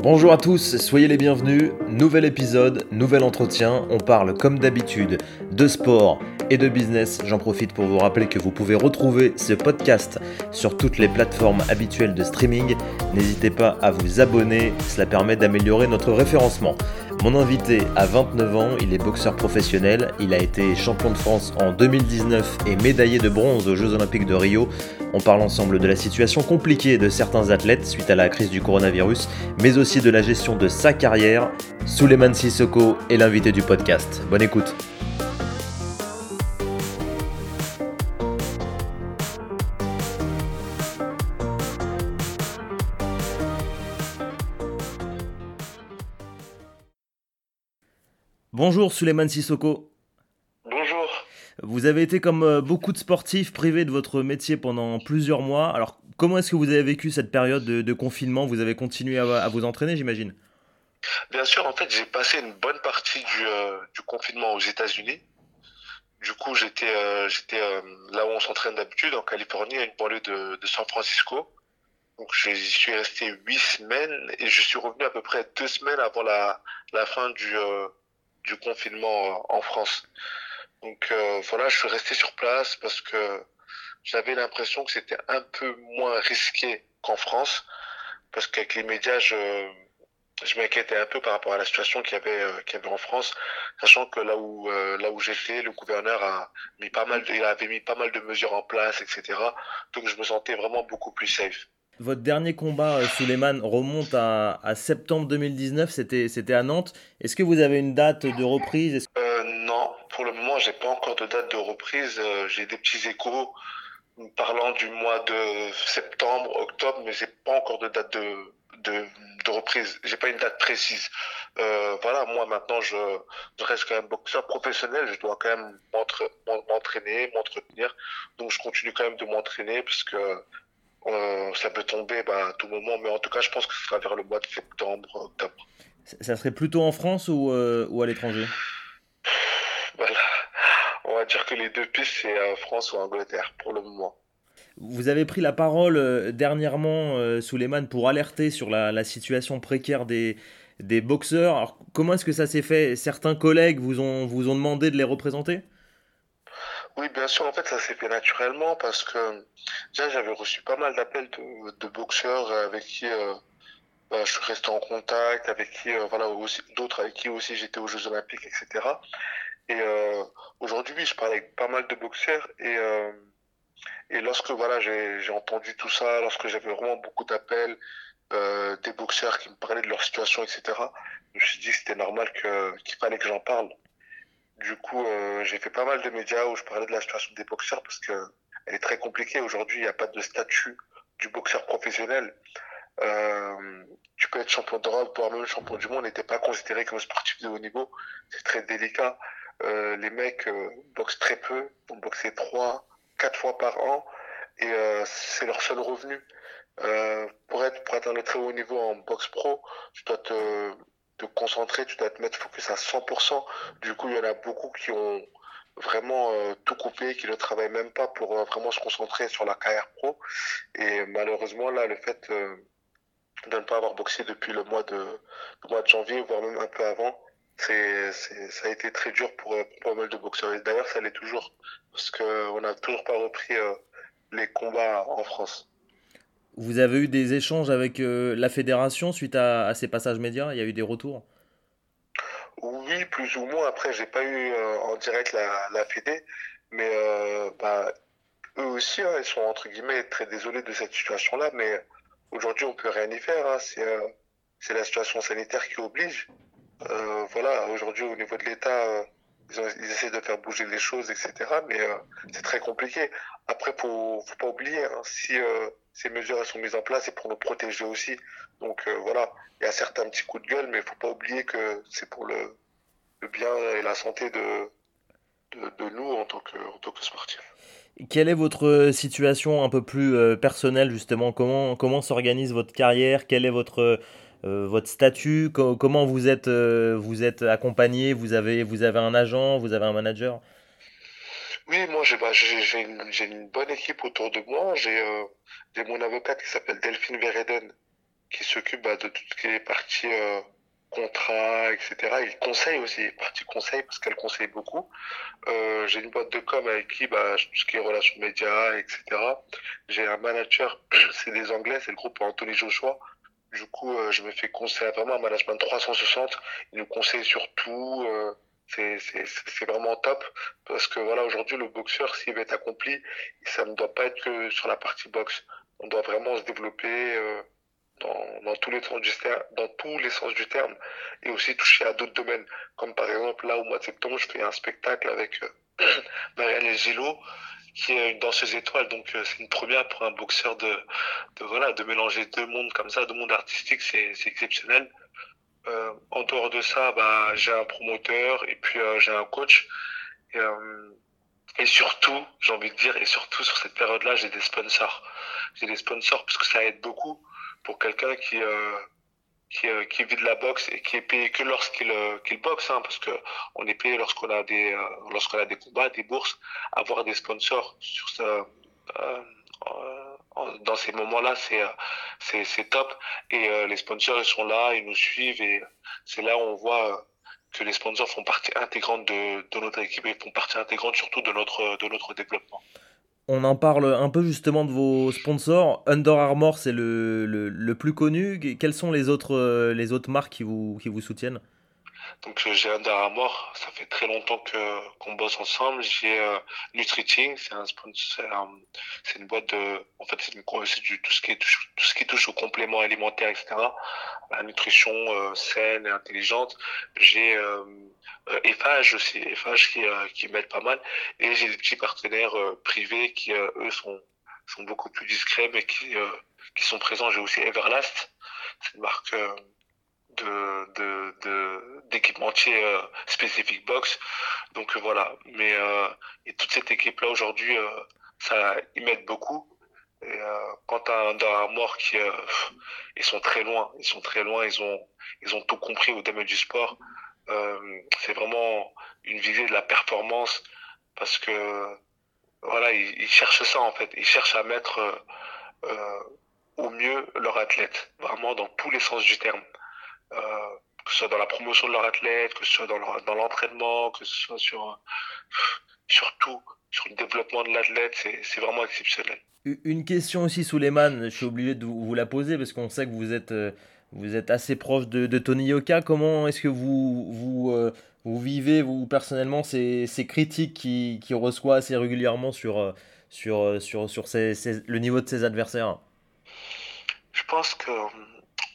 Bonjour à tous, soyez les bienvenus. Nouvel épisode, nouvel entretien. On parle comme d'habitude de sport et de business. J'en profite pour vous rappeler que vous pouvez retrouver ce podcast sur toutes les plateformes habituelles de streaming. N'hésitez pas à vous abonner, cela permet d'améliorer notre référencement. Mon invité a 29 ans, il est boxeur professionnel, il a été champion de France en 2019 et médaillé de bronze aux Jeux Olympiques de Rio. On parle ensemble de la situation compliquée de certains athlètes suite à la crise du coronavirus, mais aussi de la gestion de sa carrière. Souleymane Sissoko est l'invité du podcast. Bonne écoute. Bonjour Suleiman Sissoko. Bonjour. Vous avez été comme euh, beaucoup de sportifs privés de votre métier pendant plusieurs mois. Alors comment est-ce que vous avez vécu cette période de, confinement? Vous avez continué à, vous entraîner j'imagine? Bien sûr, en fait j'ai passé une bonne partie du, euh, confinement aux États-Unis. Du coup j'étais euh, là où on s'entraîne d'habitude, en Californie, à une banlieue de, San Francisco. Donc je suis resté huit semaines et je suis revenu à peu près deux semaines avant la, la fin du du confinement euh, en France. Donc euh, voilà, je suis resté sur place parce que j'avais l'impression que c'était un peu moins risqué qu'en France, parce qu'avec les médias, je, m'inquiétais un peu par rapport à la situation qu'il y avait, euh, qu'il y avait en France, sachant que là où, là où j'étais, le gouverneur a mis pas mal, il avait mis pas mal de mesures en place, etc. Donc je me sentais vraiment beaucoup plus safe. Votre dernier combat, euh, Suleiman, remonte à, septembre 2019, c'était, à Nantes. Est-ce que vous avez une date de reprise? Euh, Non, pour le moment, j'ai pas encore de date de reprise. Euh, j'ai des petits échos parlant du mois de septembre, octobre, mais j'ai pas encore de date de, de, de reprise. J'ai pas une date précise. voilà, moi maintenant, je, je, reste quand même boxeur professionnel. Je dois quand même m'entraîner, m'entretenir. Donc, je continue quand même de m'entraîner parce que euh, ça peut tomber bah, à tout moment, mais en tout cas, je pense que ce sera vers le mois de septembre, octobre. Ça serait plutôt en France ou, euh, ou à l'étranger? Voilà. On va dire que les deux pistes, c'est euh, France ou Angleterre pour le moment. Vous avez pris la parole dernièrement, Souleymane, pour alerter sur la, la situation précaire des, des boxeurs. Alors, comment est-ce que ça s'est fait? Certains collègues vous ont, vous ont demandé de les représenter? Oui, bien sûr, en fait, ça s'est fait naturellement parce que déjà, j'avais reçu pas mal d'appels de, boxeurs avec qui euh, bah, je suis resté en contact, avec qui, euh, voilà, d'autres avec qui aussi j'étais aux Jeux Olympiques, etc. Et euh, aujourd'hui, je parle avec pas mal de boxeurs et, et lorsque voilà, j'ai entendu tout ça, lorsque j'avais vraiment beaucoup d'appels, des boxeurs qui me parlaient de leur situation, etc., je me suis dit que c'était normal qu'il fallait que j'en parle. Du coup, euh, j'ai fait pas mal de médias où je parlais de la situation des boxeurs parce que elle est très compliquée. Aujourd'hui, il n'y a pas de statut du boxeur professionnel. Euh, tu peux être champion d'Europe, voire même champion du monde, n'était pas considéré comme sportif de haut niveau. C'est très délicat. Euh, les mecs euh, boxent très peu, vont boxer trois, quatre fois par an, et euh, c'est leur seul revenu. pour être pour atteindre le très haut niveau en boxe pro, tu dois te te concentrer, tu dois te mettre focus à 100%. Du coup, il y en a beaucoup qui ont vraiment euh, tout coupé, qui ne travaillent même pas pour euh, vraiment se concentrer sur la carrière pro. Et malheureusement, là, le fait euh, de ne pas avoir boxé depuis le mois de, mois de janvier, voire même un peu avant, ça a été très dur pour, pas mal de boxeurs. D'ailleurs, ça l'est toujours, parce qu'on n'a toujours pas repris les combats en France. Vous avez eu des échanges avec euh, la fédération suite à, ces passages médias? Il y a eu des retours? Oui, plus ou moins. Après, j'ai pas eu euh, en direct la, la Fédé, mais euh, bah, eux aussi, hein, ils sont entre guillemets très désolés de cette situation-là, mais aujourd'hui, on peut rien y faire. Hein. C'est la situation sanitaire qui oblige. voilà, aujourd'hui, au niveau de l'État, ils, essaient de faire bouger les choses, etc. Mais c'est très compliqué. Après, faut, faut pas oublier, hein, si ces mesures sont mises en place c'est pour nous protéger aussi. Donc euh, voilà, il y a certains petits coups de gueule, mais il faut pas oublier que c'est pour le, bien et la santé de, de, nous en tant, que, en tant que sportifs. Quelle est votre situation un peu plus euh, personnelle justement? Comment, comment s'organise votre carrière? Quel est votre, euh, votre statut? Comment vous êtes, vous êtes accompagné? Vous avez, vous avez un agent? Vous avez un manager? Oui, moi j'ai bah, une, une, bonne équipe autour de moi. J'ai euh, mon avocate qui s'appelle Delphine Vereden, qui s'occupe bah, de tout ce qui est partie contrat, etc. Il conseille aussi, partie conseil, parce qu'elle conseille beaucoup. Euh, j'ai une boîte de com avec qui, bah, tout ce qui est relations médias, etc. J'ai un manager, c'est des Anglais, c'est le groupe Anthony Joshua. Du coup, euh, je me fais conseiller vraiment un management 360. Il nous conseille sur tout. C'est vraiment top parce que voilà aujourd'hui le boxeur s'il veut être accompli ça ne doit pas être que sur la partie boxe on doit vraiment se développer euh, dans, tous les sens du terme, et aussi toucher à d'autres domaines. Comme par exemple là au mois de septembre, je fais un spectacle avec euh, Marianne Gillot qui est une danseuse étoile. Donc euh, c'est une première pour un boxeur de voilà de mélanger deux mondes comme ça, deux mondes artistiques, c'est exceptionnel. Euh, en dehors de ça, bah, j'ai un promoteur et puis euh, j'ai un coach. Et, euh, et surtout, j'ai envie de dire, et surtout sur cette période-là, j'ai des sponsors. J'ai des sponsors parce que ça aide beaucoup pour quelqu'un qui, qui, vit de la boxe et qui est payé que lorsqu'il qu'il boxe, hein, parce que on est payé lorsqu'on a des lorsqu'on a des combats, des bourses, avoir des sponsors sur ça. Dans ces moments-là, c'est c'est top et les sponsors ils sont là, ils nous suivent et c'est là où on voit que les sponsors font partie intégrante de, de notre équipe et font partie intégrante surtout de notre de notre développement. On en parle un peu justement de vos sponsors. Under Armour, c'est le, le, le, plus connu. Quelles sont les autres, euh, les autres marques qui vous, qui vous soutiennent? Donc euh, j'ai Under Armour, ça fait très longtemps que qu'on bosse ensemble. J'ai euh, Nutriting, c'est un sponsor, c'est une boîte de, en fait c'est tout ce qui est tout ce qui touche aux compléments alimentaires, etc. La nutrition euh, saine et intelligente. J'ai euh, aussi, Eiffage qui qui m'aide pas mal. Et j'ai des petits partenaires privés qui eux sont sont beaucoup plus discrets mais qui qui sont présents. J'ai aussi Everlast, c'est une marque de, de, euh, box. Donc euh, voilà. Mais euh, et toute cette équipe là aujourd'hui, ça ils m'aident beaucoup. Quant à un mort qui ils sont très loin, ils sont très loin, ils ont ils ont tout compris au domaine du sport. c'est vraiment une visée de la performance parce que voilà, ils, ils, cherchent ça en fait. Ils cherchent à mettre au mieux leur athlète, vraiment dans tous les sens du terme. Euh, que ce soit dans la promotion de leur athlète, que ce soit dans l'entraînement, que ce soit sur, sur tout, sur le développement de l'athlète, c'est vraiment exceptionnel. Une question aussi, Souleymane, je suis obligé de vous la poser parce qu'on sait que vous êtes, euh, vous êtes assez proche de, de Tony Yoka. Comment est-ce que vous, vous, euh, vous vivez, vous personnellement, ces, ces critiques qu'il qui reçoit assez régulièrement sur, sur, sur, sur le niveau de ses adversaires? Je pense que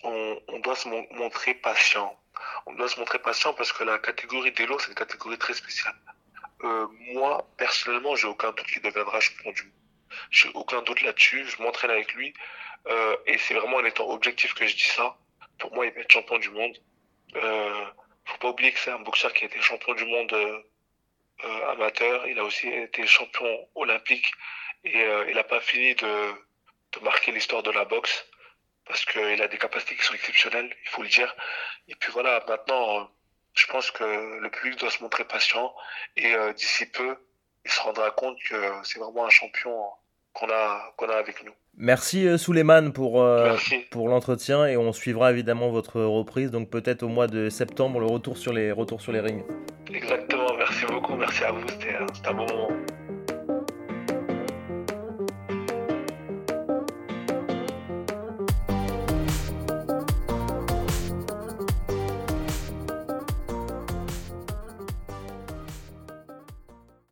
on, doit se montrer patient. On doit se montrer patient parce que la catégorie d'Elo, c'est une catégorie très spéciale. Euh, moi, personnellement, j'ai aucun doute qu'il deviendra champion du monde. J'ai aucun doute là-dessus. Je m'entraîne avec lui. Euh, et c'est vraiment en étant objectif que je dis ça. Pour moi, il va être champion du monde. Euh, faut pas oublier que c'est un boxeur qui a été champion du monde euh, amateur. Il a aussi été champion olympique. Et il n'a pas fini de marquer l'histoire de la boxe parce qu'il a des capacités qui sont exceptionnelles, il faut le dire. Et puis voilà, maintenant, euh, je pense que le public doit se montrer patient et euh, d'ici peu, il se rendra compte que c'est vraiment un champion qu'on a, qu'on a avec nous. Merci euh, Souleymane pour, pour l'entretien et on suivra évidemment votre reprise, donc peut-être au mois de septembre, le retour sur les, retours sur les rings. Exactement, merci beaucoup, merci à vous, c'était un bon moment.